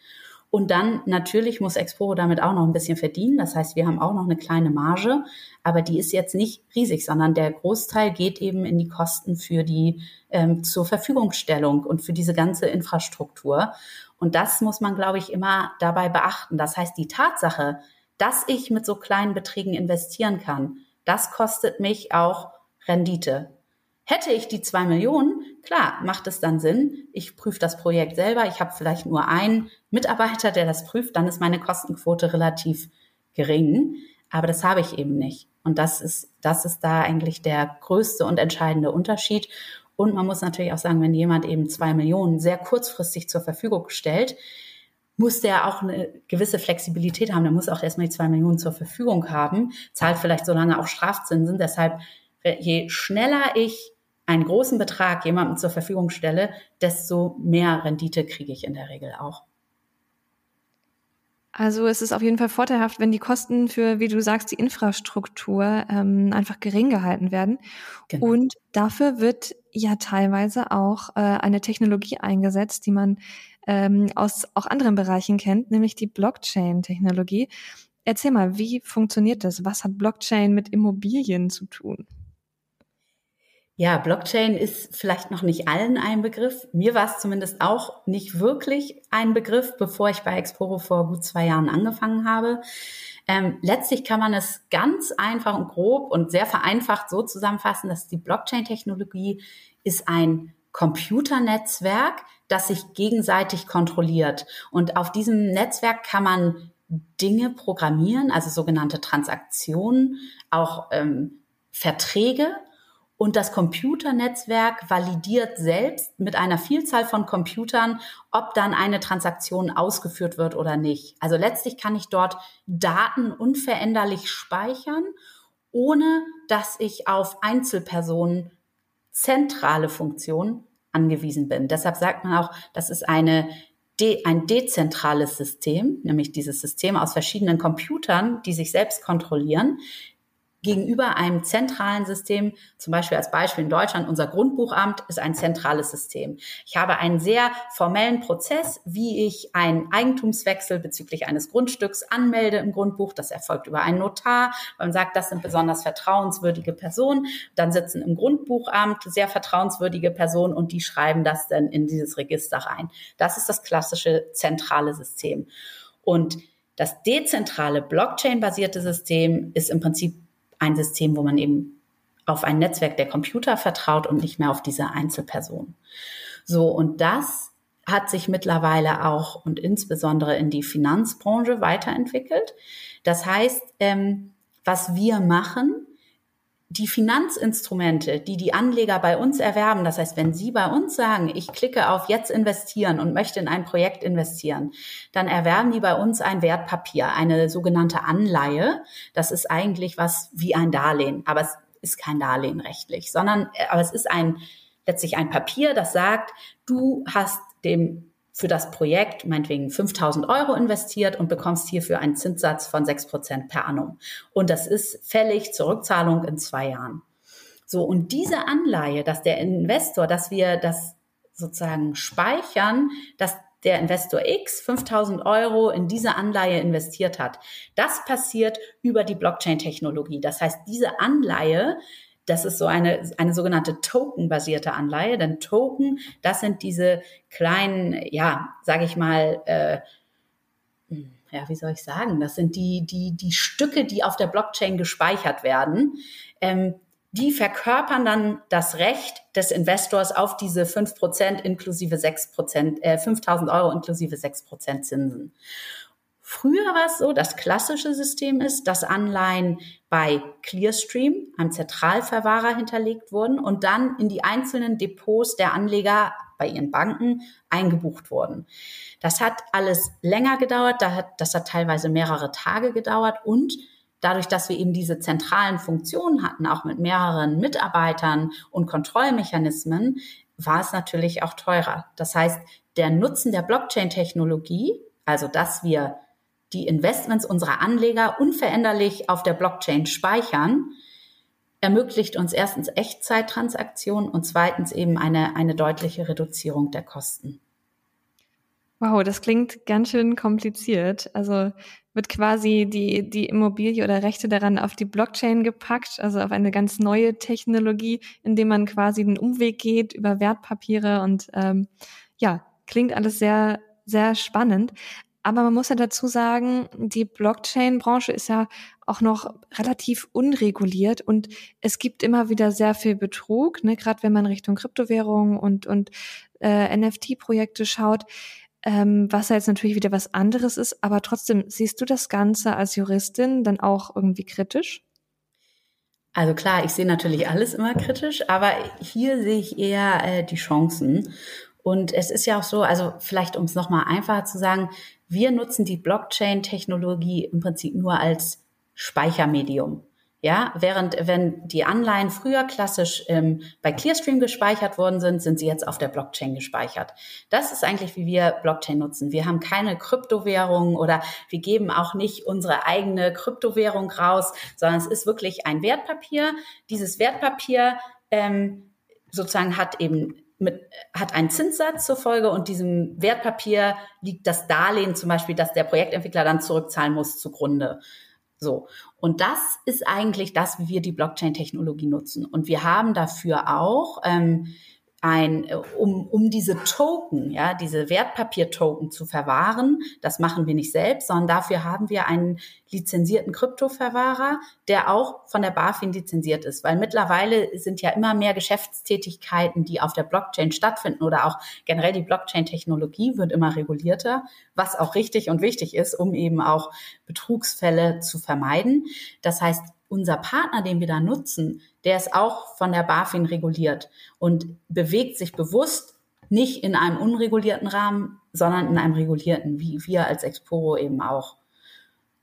Und dann natürlich muss Exporo damit auch noch ein bisschen verdienen. Das heißt, wir haben auch noch eine kleine Marge, aber die ist jetzt nicht riesig, sondern der Großteil geht eben in die Kosten für die ähm, zur Verfügungstellung und für diese ganze Infrastruktur. Und das muss man, glaube ich, immer dabei beachten. Das heißt, die Tatsache, dass ich mit so kleinen Beträgen investieren kann, das kostet mich auch Rendite. Hätte ich die zwei Millionen, klar, macht es dann Sinn. Ich prüfe das Projekt selber. Ich habe vielleicht nur einen Mitarbeiter, der das prüft. Dann ist meine Kostenquote relativ gering. Aber das habe ich eben nicht. Und das ist, das ist da eigentlich der größte und entscheidende Unterschied. Und man muss natürlich auch sagen, wenn jemand eben zwei Millionen sehr kurzfristig zur Verfügung stellt, muss der auch eine gewisse Flexibilität haben. Der muss auch erstmal die zwei Millionen zur Verfügung haben, zahlt vielleicht so lange auch Strafzinsen. Deshalb, je schneller ich einen großen Betrag jemandem zur Verfügung stelle, desto mehr Rendite kriege ich in der Regel auch. Also es ist auf jeden Fall vorteilhaft, wenn die Kosten für, wie du sagst, die Infrastruktur ähm, einfach gering gehalten werden. Genau. Und dafür wird ja teilweise auch äh, eine Technologie eingesetzt, die man ähm, aus auch anderen Bereichen kennt, nämlich die Blockchain-Technologie. Erzähl mal, wie funktioniert das? Was hat Blockchain mit Immobilien zu tun? Ja, Blockchain ist vielleicht noch nicht allen ein Begriff. Mir war es zumindest auch nicht wirklich ein Begriff, bevor ich bei Exporo vor gut zwei Jahren angefangen habe. Ähm, letztlich kann man es ganz einfach und grob und sehr vereinfacht so zusammenfassen, dass die Blockchain-Technologie ist ein Computernetzwerk, das sich gegenseitig kontrolliert. Und auf diesem Netzwerk kann man Dinge programmieren, also sogenannte Transaktionen, auch ähm, Verträge und das Computernetzwerk validiert selbst mit einer Vielzahl von Computern, ob dann eine Transaktion ausgeführt wird oder nicht. Also letztlich kann ich dort Daten unveränderlich speichern, ohne dass ich auf Einzelpersonen zentrale Funktionen angewiesen bin. Deshalb sagt man auch, das ist eine de ein dezentrales System, nämlich dieses System aus verschiedenen Computern, die sich selbst kontrollieren, gegenüber einem zentralen System, zum Beispiel als Beispiel in Deutschland, unser Grundbuchamt ist ein zentrales System. Ich habe einen sehr formellen Prozess, wie ich einen Eigentumswechsel bezüglich eines Grundstücks anmelde im Grundbuch. Das erfolgt über einen Notar. Man sagt, das sind besonders vertrauenswürdige Personen. Dann sitzen im Grundbuchamt sehr vertrauenswürdige Personen und die schreiben das dann in dieses Register rein. Das ist das klassische zentrale System. Und das dezentrale Blockchain-basierte System ist im Prinzip ein System, wo man eben auf ein Netzwerk der Computer vertraut und nicht mehr auf diese Einzelperson. So, und das hat sich mittlerweile auch und insbesondere in die Finanzbranche weiterentwickelt. Das heißt, ähm, was wir machen, die Finanzinstrumente, die die Anleger bei uns erwerben, das heißt, wenn Sie bei uns sagen, ich klicke auf jetzt investieren und möchte in ein Projekt investieren, dann erwerben die bei uns ein Wertpapier, eine sogenannte Anleihe. Das ist eigentlich was wie ein Darlehen, aber es ist kein Darlehen rechtlich, sondern äh, aber es ist ein letztlich ein Papier, das sagt, du hast dem für das Projekt meinetwegen 5000 Euro investiert und bekommst hierfür einen Zinssatz von 6 Prozent per annum. Und das ist fällig zur Rückzahlung in zwei Jahren. So, und diese Anleihe, dass der Investor, dass wir das sozusagen speichern, dass der Investor X 5000 Euro in diese Anleihe investiert hat. Das passiert über die Blockchain-Technologie. Das heißt, diese Anleihe das ist so eine, eine sogenannte Token-basierte Anleihe. Denn Token, das sind diese kleinen, ja, sage ich mal, äh, ja, wie soll ich sagen? Das sind die, die, die Stücke, die auf der Blockchain gespeichert werden. Ähm, die verkörpern dann das Recht des Investors auf diese 5% inklusive 6%, äh, 5000 Euro inklusive 6% Zinsen. Früher war es so, das klassische System ist, dass Anleihen bei Clearstream, einem Zentralverwahrer, hinterlegt wurden und dann in die einzelnen Depots der Anleger bei ihren Banken eingebucht wurden. Das hat alles länger gedauert, das hat teilweise mehrere Tage gedauert und dadurch, dass wir eben diese zentralen Funktionen hatten, auch mit mehreren Mitarbeitern und Kontrollmechanismen, war es natürlich auch teurer. Das heißt, der Nutzen der Blockchain-Technologie, also dass wir die Investments unserer Anleger unveränderlich auf der Blockchain speichern, ermöglicht uns erstens Echtzeittransaktionen und zweitens eben eine, eine deutliche Reduzierung der Kosten. Wow, das klingt ganz schön kompliziert. Also wird quasi die, die Immobilie oder Rechte daran auf die Blockchain gepackt, also auf eine ganz neue Technologie, indem man quasi den Umweg geht über Wertpapiere und ähm, ja, klingt alles sehr, sehr spannend. Aber man muss ja dazu sagen, die Blockchain-Branche ist ja auch noch relativ unreguliert und es gibt immer wieder sehr viel Betrug, ne? gerade wenn man Richtung Kryptowährungen und, und äh, NFT-Projekte schaut, ähm, was ja jetzt natürlich wieder was anderes ist. Aber trotzdem, siehst du das Ganze als Juristin dann auch irgendwie kritisch? Also klar, ich sehe natürlich alles immer kritisch, aber hier sehe ich eher äh, die Chancen. Und es ist ja auch so, also vielleicht um es nochmal einfacher zu sagen, wir nutzen die Blockchain-Technologie im Prinzip nur als Speichermedium. Ja, während wenn die Anleihen früher klassisch ähm, bei Clearstream gespeichert worden sind, sind sie jetzt auf der Blockchain gespeichert. Das ist eigentlich, wie wir Blockchain nutzen. Wir haben keine Kryptowährung oder wir geben auch nicht unsere eigene Kryptowährung raus, sondern es ist wirklich ein Wertpapier. Dieses Wertpapier ähm, sozusagen hat eben mit, hat einen Zinssatz zur Folge und diesem Wertpapier liegt das Darlehen zum Beispiel, dass der Projektentwickler dann zurückzahlen muss zugrunde. So. Und das ist eigentlich das, wie wir die Blockchain-Technologie nutzen. Und wir haben dafür auch ähm, ein, äh, um, um diese Token, ja, diese Wertpapier-Token zu verwahren. Das machen wir nicht selbst, sondern dafür haben wir einen lizenzierten Kryptoverwahrer, der auch von der BaFin lizenziert ist. Weil mittlerweile sind ja immer mehr Geschäftstätigkeiten, die auf der Blockchain stattfinden oder auch generell die Blockchain-Technologie wird immer regulierter, was auch richtig und wichtig ist, um eben auch Betrugsfälle zu vermeiden. Das heißt, unser Partner, den wir da nutzen, der ist auch von der BaFin reguliert und bewegt sich bewusst nicht in einem unregulierten Rahmen, sondern in einem regulierten, wie wir als Exporo eben auch.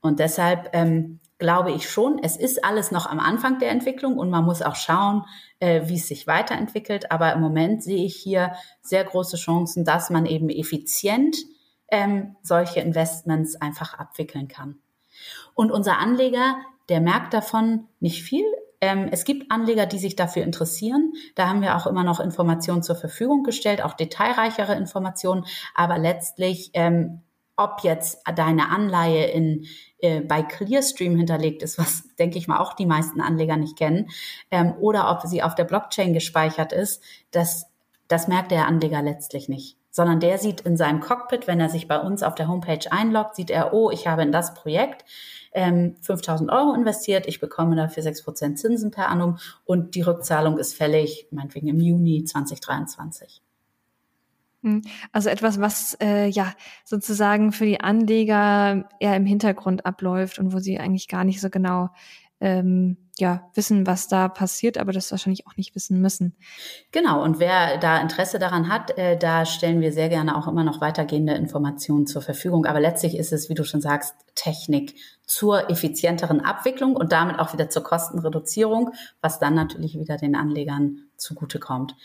Und deshalb ähm, glaube ich schon, es ist alles noch am Anfang der Entwicklung und man muss auch schauen, äh, wie es sich weiterentwickelt. Aber im Moment sehe ich hier sehr große Chancen, dass man eben effizient ähm, solche Investments einfach abwickeln kann. Und unser Anleger, der merkt davon nicht viel. Ähm, es gibt Anleger, die sich dafür interessieren. Da haben wir auch immer noch Informationen zur Verfügung gestellt, auch detailreichere Informationen. Aber letztlich, ähm, ob jetzt deine Anleihe in, äh, bei Clearstream hinterlegt ist, was denke ich mal auch die meisten Anleger nicht kennen, ähm, oder ob sie auf der Blockchain gespeichert ist, das, das merkt der Anleger letztlich nicht sondern der sieht in seinem Cockpit, wenn er sich bei uns auf der Homepage einloggt, sieht er, oh, ich habe in das Projekt ähm, 5000 Euro investiert, ich bekomme dafür 6% Zinsen per annum und die Rückzahlung ist fällig, meinetwegen im Juni 2023. Hm, also etwas, was äh, ja sozusagen für die Anleger eher im Hintergrund abläuft und wo sie eigentlich gar nicht so genau ähm, ja, wissen, was da passiert, aber das wahrscheinlich auch nicht wissen müssen. Genau, und wer da Interesse daran hat, äh, da stellen wir sehr gerne auch immer noch weitergehende Informationen zur Verfügung. Aber letztlich ist es, wie du schon sagst, Technik zur effizienteren Abwicklung und damit auch wieder zur Kostenreduzierung, was dann natürlich wieder den Anlegern zugutekommt.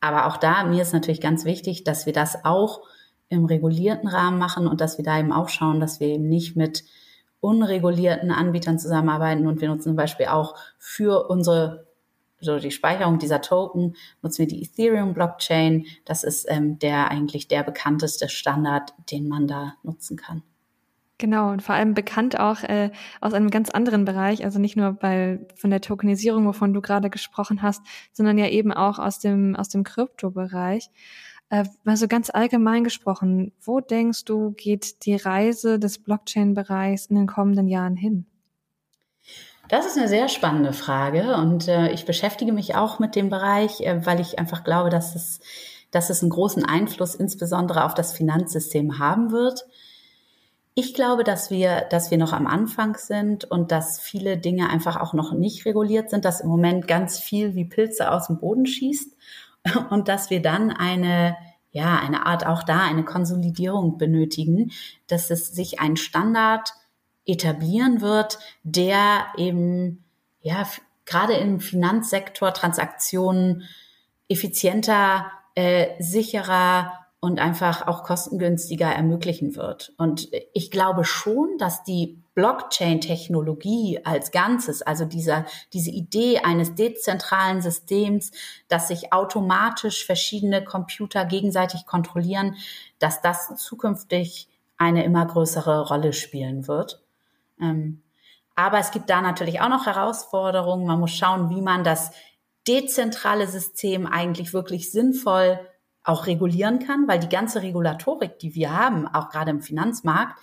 Aber auch da, mir ist natürlich ganz wichtig, dass wir das auch im regulierten Rahmen machen und dass wir da eben auch schauen, dass wir eben nicht mit unregulierten Anbietern zusammenarbeiten und wir nutzen zum Beispiel auch für unsere so die Speicherung dieser Token nutzen wir die Ethereum Blockchain. Das ist ähm, der eigentlich der bekannteste Standard, den man da nutzen kann. Genau, und vor allem bekannt auch äh, aus einem ganz anderen Bereich, also nicht nur bei von der Tokenisierung, wovon du gerade gesprochen hast, sondern ja eben auch aus dem aus dem Kryptobereich. Äh, also ganz allgemein gesprochen, wo denkst du, geht die Reise des Blockchain-Bereichs in den kommenden Jahren hin? Das ist eine sehr spannende Frage und äh, ich beschäftige mich auch mit dem Bereich, äh, weil ich einfach glaube, dass es, dass es einen großen Einfluss insbesondere auf das Finanzsystem haben wird. Ich glaube, dass wir, dass wir noch am Anfang sind und dass viele Dinge einfach auch noch nicht reguliert sind, dass im Moment ganz viel wie Pilze aus dem Boden schießt und dass wir dann eine, ja, eine Art auch da eine Konsolidierung benötigen, dass es sich ein Standard etablieren wird, der eben, ja, gerade im Finanzsektor Transaktionen effizienter, äh, sicherer und einfach auch kostengünstiger ermöglichen wird. Und ich glaube schon, dass die Blockchain-Technologie als Ganzes, also dieser, diese Idee eines dezentralen Systems, dass sich automatisch verschiedene Computer gegenseitig kontrollieren, dass das zukünftig eine immer größere Rolle spielen wird. Ähm, aber es gibt da natürlich auch noch Herausforderungen. Man muss schauen, wie man das dezentrale System eigentlich wirklich sinnvoll auch regulieren kann, weil die ganze Regulatorik, die wir haben, auch gerade im Finanzmarkt,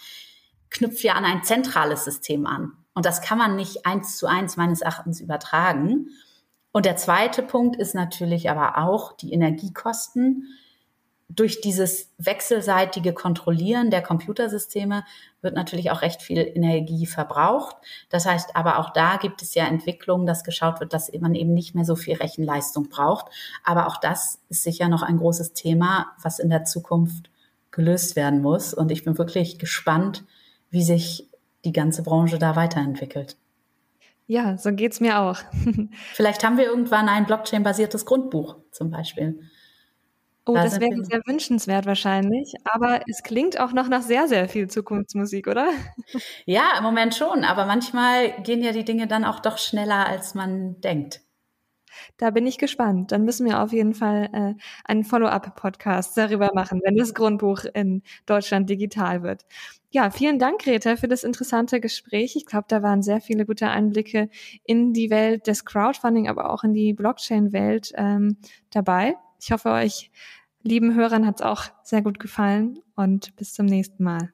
knüpft ja an ein zentrales System an. Und das kann man nicht eins zu eins meines Erachtens übertragen. Und der zweite Punkt ist natürlich aber auch die Energiekosten. Durch dieses wechselseitige Kontrollieren der Computersysteme wird natürlich auch recht viel Energie verbraucht. Das heißt aber auch da gibt es ja Entwicklungen, dass geschaut wird, dass man eben nicht mehr so viel Rechenleistung braucht. Aber auch das ist sicher noch ein großes Thema, was in der Zukunft gelöst werden muss. Und ich bin wirklich gespannt, wie sich die ganze Branche da weiterentwickelt. Ja, so geht's mir auch. Vielleicht haben wir irgendwann ein Blockchain-basiertes Grundbuch zum Beispiel. Oh, da das wäre sehr wünschenswert wahrscheinlich, aber es klingt auch noch nach sehr, sehr viel Zukunftsmusik, oder? Ja, im Moment schon, aber manchmal gehen ja die Dinge dann auch doch schneller, als man denkt. Da bin ich gespannt. Dann müssen wir auf jeden Fall äh, einen Follow-up-Podcast darüber machen, wenn das Grundbuch in Deutschland digital wird. Ja, vielen Dank, Greta, für das interessante Gespräch. Ich glaube, da waren sehr viele gute Einblicke in die Welt des Crowdfunding, aber auch in die Blockchain-Welt ähm, dabei. Ich hoffe, euch lieben Hörern hat es auch sehr gut gefallen und bis zum nächsten Mal.